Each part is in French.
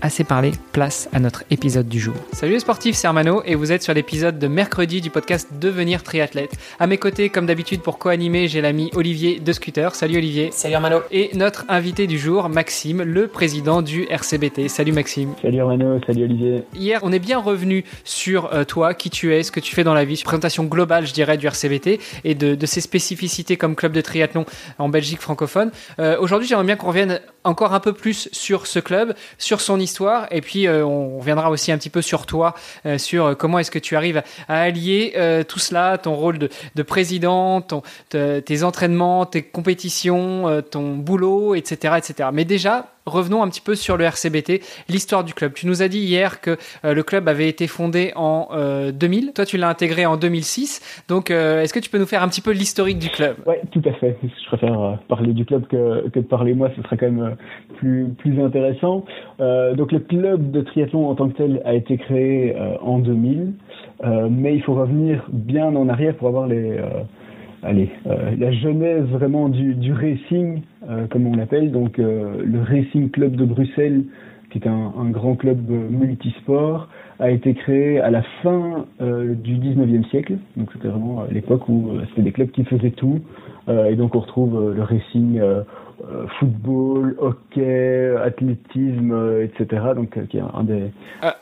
assez parlé, place à notre épisode du jour. Salut les sportifs, c'est Hermano et vous êtes sur l'épisode de mercredi du podcast Devenir triathlète. À mes côtés, comme d'habitude, pour co-animer, j'ai l'ami Olivier de Scooter. Salut Olivier. Salut Hermano. Et notre invité du jour, Maxime, le président du RCBT. Salut Maxime. Salut Hermano, salut Olivier. Hier, on est bien revenu sur euh, toi, qui tu es, ce que tu fais dans la vie, présentation globale, je dirais, du RCBT et de, ses spécificités comme club de triathlon en Belgique francophone. Euh, aujourd'hui, j'aimerais bien qu'on revienne encore un peu plus sur ce club, sur son histoire, et puis euh, on reviendra aussi un petit peu sur toi, sur comment est-ce que tu arrives à allier tout cela, ton rôle de, de président, ton, tes entraînements, tes compétitions, ton boulot, etc., etc. Mais déjà, revenons un petit peu sur le RCBT, l'histoire du club. Tu nous as dit hier que euh, le club avait été fondé en 2000. Euh, Toi, tu l'as intégré en 2006. Donc, euh, est-ce que tu peux nous faire un petit peu l'historique du club? Oui, tout à fait. Je préfère parler du club que, de parler moi. Ce serait quand même plus intéressant. donc, le club de triathlon en tant que tel a été créé en 2000. mais il faut revenir bien en arrière pour avoir les allez, euh, la genèse vraiment du, du racing, euh, comme on l'appelle, donc euh, le Racing Club de Bruxelles, qui est un, grand club multisport, a été créé à la fin du 19e siècle. Donc c'était vraiment l'époque où c'était des clubs qui faisaient tout. et donc on retrouve le racing euh, football, hockey, athlétisme, euh, etc. Donc, euh, qui est un des.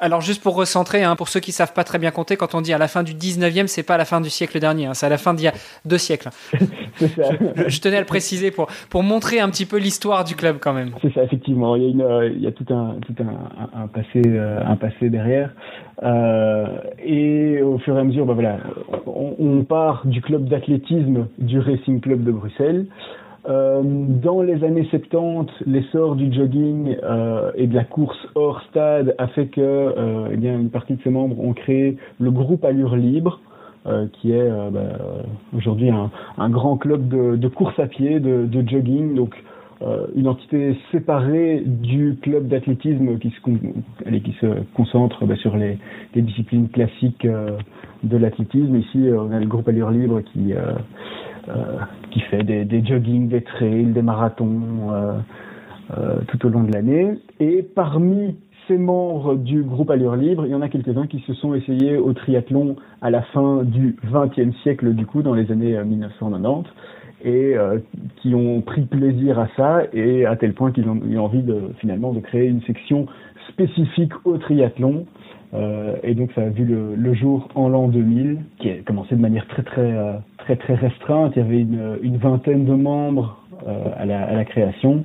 alors, juste pour recentrer, hein, pour ceux qui savent pas très bien compter, quand on dit à la fin du 19e, c'est pas à la fin du siècle dernier, hein, c'est à la fin d'il y a deux siècles. c'est ça. Je, tenais à le préciser pour, pour montrer un petit peu l'histoire du club quand même. C'est ça, effectivement. Il y a, une, il y a tout un, tout un, un passé, un passé derrière. et au fur et à mesure, bah voilà, on, on part du club d'athlétisme du Racing Club de Bruxelles. Euh, dans les années 70, l'essor du jogging euh, et de la course hors stade a fait que euh, eh bien, une partie de ses membres ont créé le groupe Allure Libre, qui est bah, aujourd'hui un, grand club de, course à pied, de, jogging, donc une entité séparée du club d'athlétisme qui se, allez, qui se concentre bah, sur les, les, disciplines classiques de l'athlétisme. Ici, on a le groupe Allure Libre qui euh, qui fait des, des jogging, des trails, des marathons euh, euh, tout au long de l'année. Et parmi ces membres du groupe Allure Libre, il y en a quelques-uns qui se sont essayés au triathlon à la fin du XXe siècle, du coup, dans les années 1990, et euh, qui ont pris plaisir à ça, et à tel point qu'ils ont eu envie de finalement de créer une section spécifique au triathlon. Et donc ça a vu le, jour en l'an 2000, qui a commencé de manière très très très très restreinte. Il y avait une, une vingtaine de membres euh, à, la, à, la, création.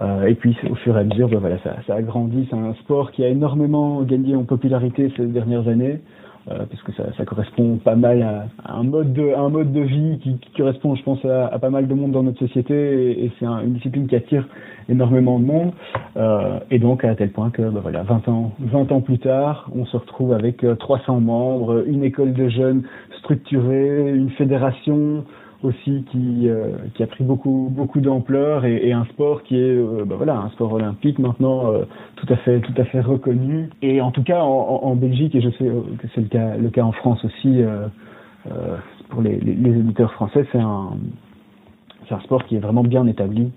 Euh, et puis au fur et à mesure, ben voilà, ça, ça a grandi. C'est un sport qui a énormément gagné en popularité ces dernières années. Euh, parce que ça, ça, correspond pas mal à, un mode de un mode de vie qui, qui correspond je pense à, à, pas mal de monde dans notre société et, c'est un, une discipline qui attire énormément de monde. Euh, et donc à tel point que ben voilà 20 ans 20 ans plus tard on se retrouve avec 300 membres une école de jeunes structurée une fédération aussi qui euh, qui a pris beaucoup beaucoup d'ampleur et, et, un sport qui est euh, bah voilà un sport olympique maintenant euh, tout à fait tout à fait reconnu. Et en tout cas en, en Belgique et je sais que c'est le cas le cas en France aussi pour les, les, les éditeurs français c'est un un sport qui est vraiment bien établi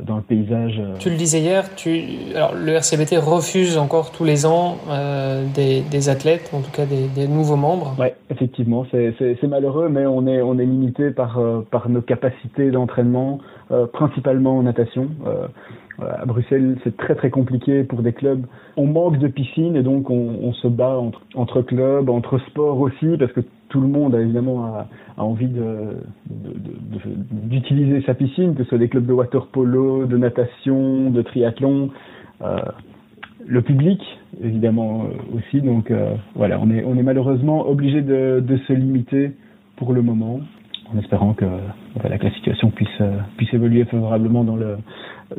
dans le paysage. Euh. Tu le disais hier, tu... Alors, le RCBT refuse encore tous les ans euh, des, des, athlètes, en tout cas des, des nouveaux membres. Oui, effectivement, c'est malheureux, mais on est, on est limité par, euh, par nos capacités d'entraînement, euh, principalement en natation. Euh, à Bruxelles, c'est très très compliqué pour des clubs. On manque de piscines et donc on, on se bat entre, entre, clubs, entre sports aussi, parce que tout le monde a évidemment a, envie d'utiliser sa piscine, que ce soit des clubs de water polo, de natation, de triathlon. Euh, le public, évidemment euh, aussi. Donc euh, voilà, on est, malheureusement obligé de, se limiter pour le moment. en espérant que, que la situation puisse, puisse évoluer favorablement dans le,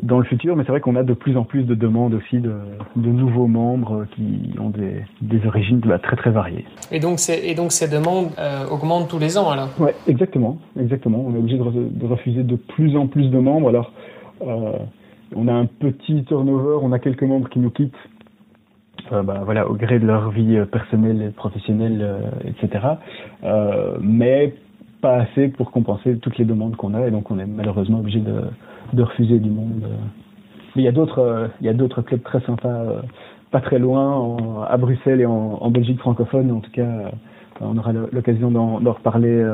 dans le futur. Mais c'est vrai qu'on a de plus en plus de demandes aussi de, de nouveaux membres qui ont des, des origines bah, très très variées. Et donc, et donc ces demandes augmentent tous les ans alors? Oui, exactement, exactement. On est obligé de, de, refuser de plus en plus de membres. Alors, on a un petit turnover, on a quelques membres qui nous quittent euh, bah, voilà, au gré de leur vie euh, personnelle et professionnelle, euh, etc. Euh, mais pas assez pour compenser toutes les demandes qu'on a, et donc on est malheureusement obligé de, refuser du monde. Mais il y a d'autres, il y a d'autres clubs très sympas, pas très loin, à Bruxelles et en, Belgique francophone. En tout cas, on aura l'occasion d'en, reparler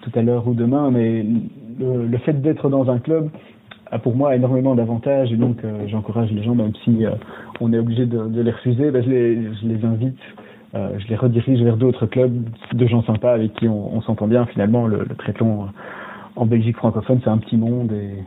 tout à l'heure ou demain. Mais le, fait d'être dans un club, a pour moi énormément d'avantages et donc euh, j'encourage les gens, même si euh, on est obligé de, les refuser, ben, je les invite, euh, je les redirige vers d'autres clubs de gens sympas avec qui on, s'entend bien. Finalement, le, le en Belgique francophone, c'est un petit monde et,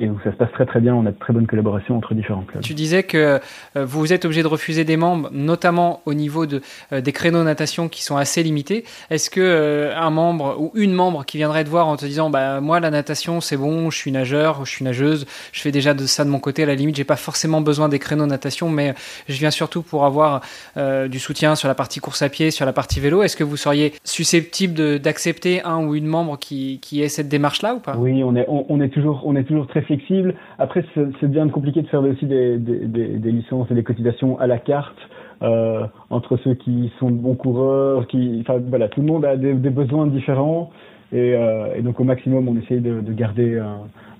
et où ça se passe très très bien. On a de très bonnes collaborations entre différents clubs. Tu disais que euh, vous êtes obligé de refuser des membres, notamment au niveau de, euh, des créneaux natation qui sont assez limités. Est-ce que euh, un membre ou une membre qui viendrait te voir en te disant bah moi la natation c'est bon, je suis nageur, je suis nageuse, je fais déjà de ça de mon côté. À la limite, j'ai pas forcément besoin des créneaux natation, mais je viens surtout pour avoir du soutien sur la partie course à pied, sur la partie vélo. Est-ce que vous seriez susceptible d'accepter un ou une membre qui, qui ait cette démarche là ou pas? Oui, on est on, on est toujours on est toujours très flexible. Après, c'est bien compliqué de faire aussi des, des, des, licences et des cotisations à la carte. Euh, entre ceux qui sont de bons coureurs, qui, voilà, tout le monde a des, des besoins différents et, euh, et, donc au maximum on essaye de, de garder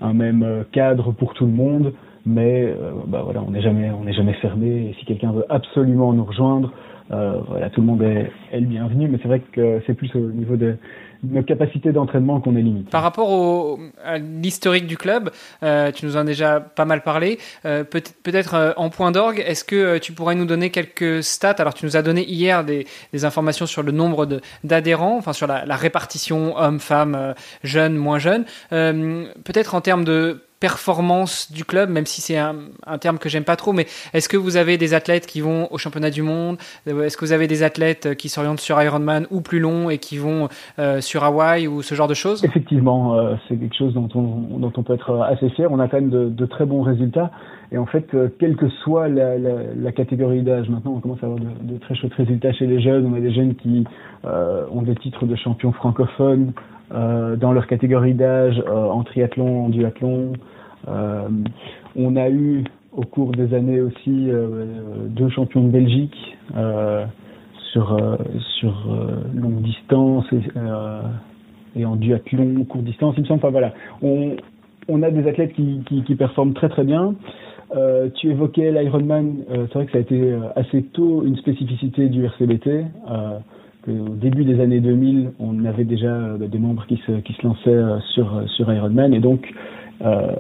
un, même cadre pour tout le monde, mais euh, bah voilà, on n'est jamais, jamais fermé. Si quelqu'un veut absolument nous rejoindre, voilà, tout le monde est, est le bienvenu. Mais c'est vrai que c'est plus au niveau de, nos capacités d'entraînement qu'on est limité. Par rapport au, à l'historique du club, euh, tu nous en as déjà pas mal parlé. Euh, peut-être peut euh, en point d'orgue, est-ce que euh, tu pourrais nous donner quelques stats? Alors, tu nous as donné hier des, des informations sur le nombre d'adhérents, enfin sur la, la répartition hommes-femmes, euh, jeunes, moins jeunes. peut-être en termes de performance du club, même si c'est un, un, terme que j'aime pas trop, mais est-ce que vous avez des athlètes qui vont au championnat du monde? Est-ce que vous avez des athlètes qui s'orientent sur Ironman ou plus long et qui vont euh, sur Hawaï ou ce genre de choses? Effectivement, euh, c'est quelque chose dont on, dont on peut être assez fier. On a quand même de, de très bons résultats. Et en fait, euh, quelle que soit la, la, la catégorie d'âge, maintenant on commence à avoir de, de, très chouettes résultats chez les jeunes. On a des jeunes qui euh, ont des titres de champions francophones, euh, dans leur catégorie d'âge euh, en triathlon, en duathlon. Euh, on a eu au cours des années aussi deux champions de Belgique sur sur longue distance et, et, en duathlon courte distance. Il me semble. Enfin voilà, on on a des athlètes qui, qui, qui performent très très bien. Euh, tu évoquais l'Ironman, euh, c'est vrai que ça a été assez tôt une spécificité du RCBT. Euh, au début des années 2000, on avait déjà euh, des membres qui se, lançaient euh, sur, euh, sur Ironman et donc euh,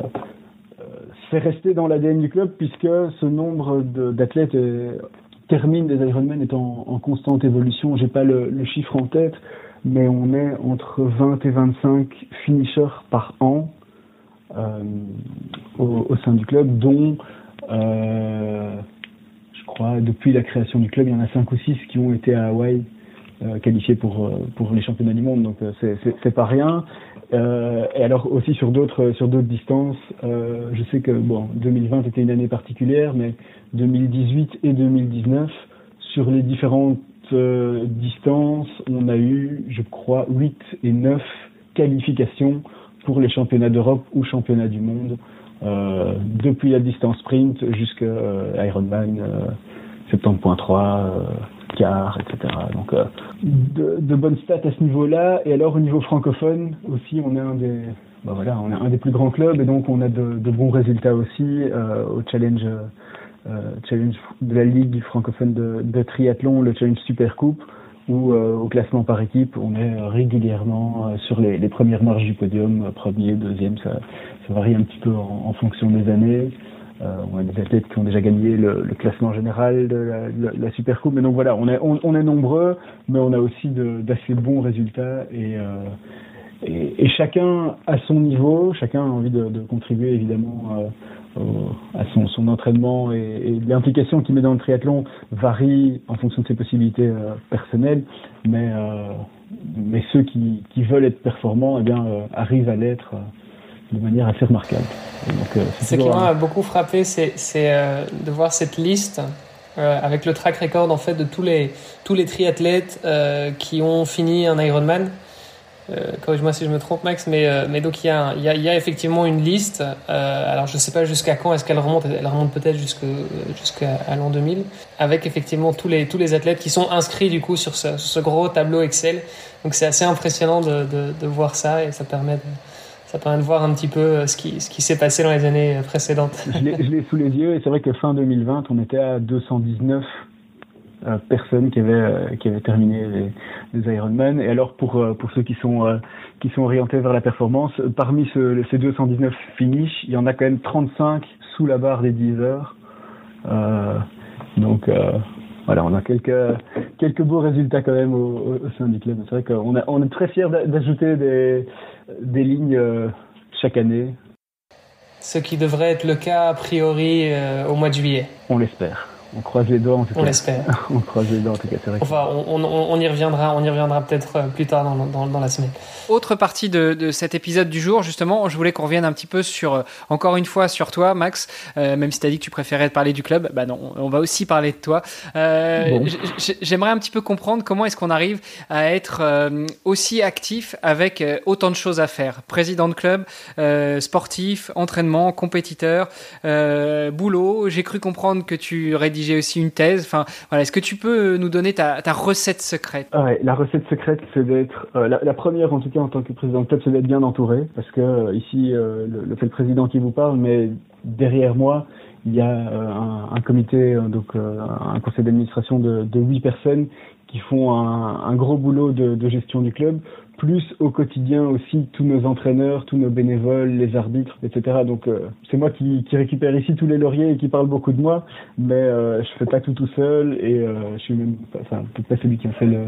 c'est resté dans l'ADN du club puisque ce nombre d'athlètes termine des Ironman est en, constante évolution. J'ai pas le, chiffre en tête, mais on est entre 20 et 25 finishers par an euh, au, au, sein du club, dont euh, je crois depuis la création du club, il y en a 5 ou 6 qui ont été à Hawaï euh, qualifiés pour euh, pour les championnats du monde, donc euh, c'est pas rien. Euh, et alors aussi sur d'autres sur d'autres distances, euh, je sais que bon 2020 était une année particulière, mais 2018 et 2019 sur les différentes euh, distances, on a eu, je crois, 8 et 9 qualifications pour les championnats d'Europe ou championnats du monde, euh, depuis la distance sprint jusqu'à Ironman 70.3 quart, etc. Donc euh, de, bonnes stats à ce niveau-là. Et alors au niveau francophone aussi, on est un des, bah voilà, on est un des plus grands clubs et donc on a de, bons résultats aussi euh, au challenge. Euh, challenge de la ligue francophone de, de triathlon, le challenge Super Coupe, où euh, au classement par équipe, on est régulièrement euh, sur les, les, premières marches du podium, premier, deuxième, ça, ça varie un petit peu en, en fonction des années. Euh, on a des athlètes qui ont déjà gagné le, le classement général de la, de la, Super Coupe. Mais donc voilà, on est, on, est nombreux, mais on a aussi d'assez bons résultats et, euh, et, et, chacun à son niveau, chacun a envie de, de contribuer évidemment à son, son, entraînement et, et l'implication qu'il met dans le triathlon varie en fonction de ses possibilités personnelles, mais mais ceux qui, qui, veulent être performants, eh bien, arrivent à l'être de manière assez remarquable. Ce qui m'a beaucoup frappé, c'est de voir cette liste avec le track record en fait de tous les tous les triathlètes qui ont fini un Ironman. Euh, corrige-moi si je me trompe, Max, mais, euh, mais donc il y, a, y y a effectivement une liste. Euh, alors je ne sais pas jusqu'à quand est-ce qu'elle remonte. Elle remonte peut-être jusqu'à l'an 2000, avec effectivement tous les, tous les athlètes qui sont inscrits du coup sur ce, ce gros tableau Excel. Donc c'est assez impressionnant de, de, de, voir ça et ça permet de, ça permet de voir un petit peu ce qui, ce qui s'est passé dans les années précédentes. je l'ai sous les yeux et c'est vrai que fin 2020, on était à 219 euh, personnes qui avaient euh, qui avaient terminé les, les Ironman. Et alors pour euh, pour ceux qui sont qui sont orientés vers la performance, parmi ce, ces 219 finishes, il y en a quand même 35 sous la barre des 10 heures. donc voilà, on a quelques quelques beaux résultats quand même au, au sein du club. C'est vrai qu'on on est très fiers d'ajouter des des lignes chaque année. Ce qui devrait être le cas a priori au mois de juillet. On l'espère. On croise les doigts en tout cas. On l'espère. on croise les doigts en tout cas, c'est vrai. Enfin, on, on, on, y reviendra, on y reviendra peut-être euh, plus tard dans, dans, dans, la semaine. Autre partie de, de, cet épisode du jour, justement, je voulais qu'on revienne un petit peu sur, euh, encore une fois, sur toi, Max. Euh, même si tu as dit que tu préférais parler du club, bah non, on va aussi parler de toi. Euh, bon. J'aimerais un petit peu comprendre comment est-ce qu'on arrive à être euh, aussi actif avec autant de choses à faire. Président de club, sportif, entraînement, compétiteur, boulot. J'ai cru comprendre que tu rédiges j'ai aussi une thèse. Enfin, voilà, est-ce que tu peux nous donner ta, recette secrète? La recette secrète, c'est d'être euh, la, première, en tout cas en tant que président de club, c'est d'être bien entouré, parce que euh, ici, euh, le, le, le président qui vous parle, mais derrière moi, il y a un, un, comité, donc un conseil d'administration de, de 8 personnes qui font un, un gros boulot de, de, gestion du club, plus au quotidien aussi tous nos entraîneurs, tous nos bénévoles, les arbitres, etc. Donc euh, c'est moi qui, qui, récupère ici tous les lauriers et qui parle beaucoup de moi, mais euh, je fais pas tout tout seul et euh, je suis même, enfin peut-être pas celui qui en fait le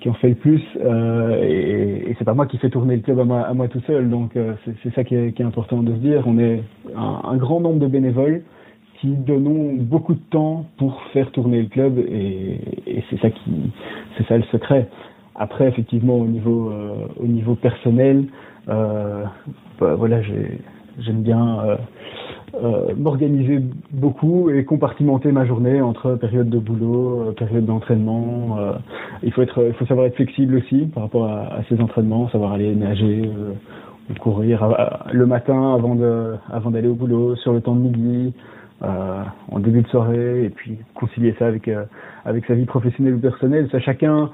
qui en fait le plus euh, et, et c'est pas moi qui fais tourner le club à moi, à moi tout seul. Donc euh, c'est ça qui est, qui est, important de se dire. On est un, un grand nombre de bénévoles qui donnons beaucoup de temps pour faire tourner le club et, c'est ça qui c'est ça le secret. Après effectivement au niveau euh, au niveau personnel euh, bah, voilà j'aime bien euh, m'organiser beaucoup et compartimenter ma journée entre période de boulot, période d'entraînement. Il faut être, il faut savoir être flexible aussi par rapport à, à ces entraînements, savoir aller nager, ou courir le matin avant de, avant d'aller au boulot, sur le temps de midi, en début de soirée et puis concilier ça avec euh, avec sa vie professionnelle ou personnelle. Ça chacun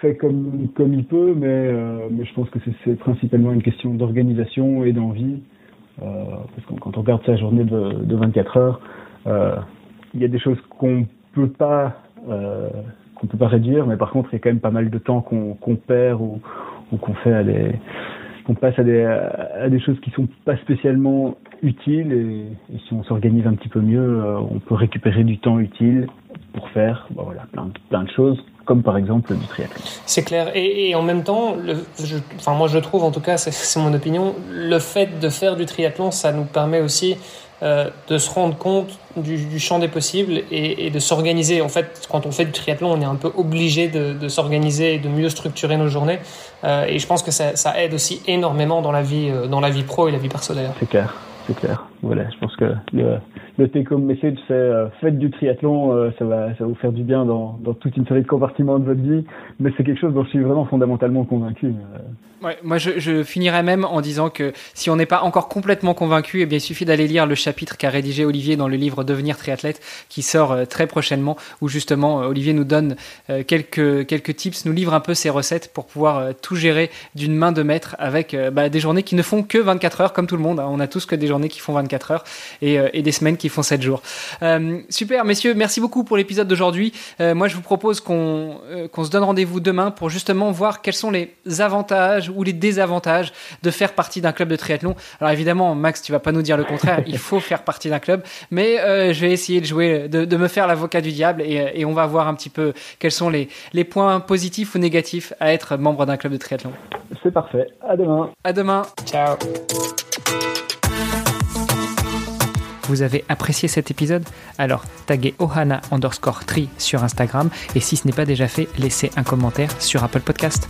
fait comme comme il peut, mais euh, mais je pense que c'est principalement une question d'organisation et d'envie. parce que quand on regarde sa journée de, de 24 heures, il y a des choses qu'on peut pas qu'on peut pas réduire, mais par contre il y a quand même pas mal de temps qu'on qu'on perd ou, ou qu'on fait à des qu'on passe à des, à des choses qui sont pas spécialement utiles et, et si on s'organise un petit peu mieux, euh, on peut récupérer du temps utile pour faire bon, voilà, plein, plein de choses comme par exemple du triathlon. C'est clair. Et, et, en même temps, le, je, enfin moi je trouve, en tout cas, c'est mon opinion, le fait de faire du triathlon, ça nous permet aussi euh, de se rendre compte du, du champ des possibles et, et de s'organiser. En fait, quand on fait du triathlon, on est un peu obligé de, de s'organiser et de mieux structurer nos journées. Euh, et je pense que ça, ça, aide aussi énormément dans la vie, dans la vie pro et la vie perso d'ailleurs. C'est clair, c'est clair. Voilà, je pense que le, le take-home message, c'est euh, faites du triathlon, euh, ça, va, ça va vous faire du bien dans, dans toute une série de compartiments de votre vie, mais c'est quelque chose dont je suis vraiment fondamentalement convaincu. Euh. Ouais, moi, je, je finirais même en disant que si on n'est pas encore complètement convaincu, eh bien, il suffit d'aller lire le chapitre qu'a rédigé Olivier dans le livre Devenir triathlète, qui sort euh, très prochainement, où justement euh, Olivier nous donne euh, quelques quelques tips, nous livre un peu ses recettes pour pouvoir tout gérer d'une main de maître avec bah, des journées qui ne font que 24 heures, comme tout le monde. Hein. On a tous que des journées qui font 24 heures et, et des semaines qui font 7 jours. super, messieurs, merci beaucoup pour l'épisode d'aujourd'hui. moi, je vous propose qu'on qu'on se donne rendez-vous demain pour justement voir quels sont les avantages ou les désavantages de faire partie d'un club de triathlon. Alors évidemment, Max, tu vas pas nous dire le contraire, il faut faire partie d'un club, mais euh, je vais essayer de jouer, de, de me faire l'avocat du diable et, et, on va voir un petit peu quels sont les, les points positifs ou négatifs à être membre d'un club de triathlon. C'est parfait. À demain. À demain. Ciao. vous avez apprécié cet épisode? Alors taguez ohana underscore tri sur Instagram et si ce n'est pas déjà fait, laissez un commentaire sur Apple Podcast.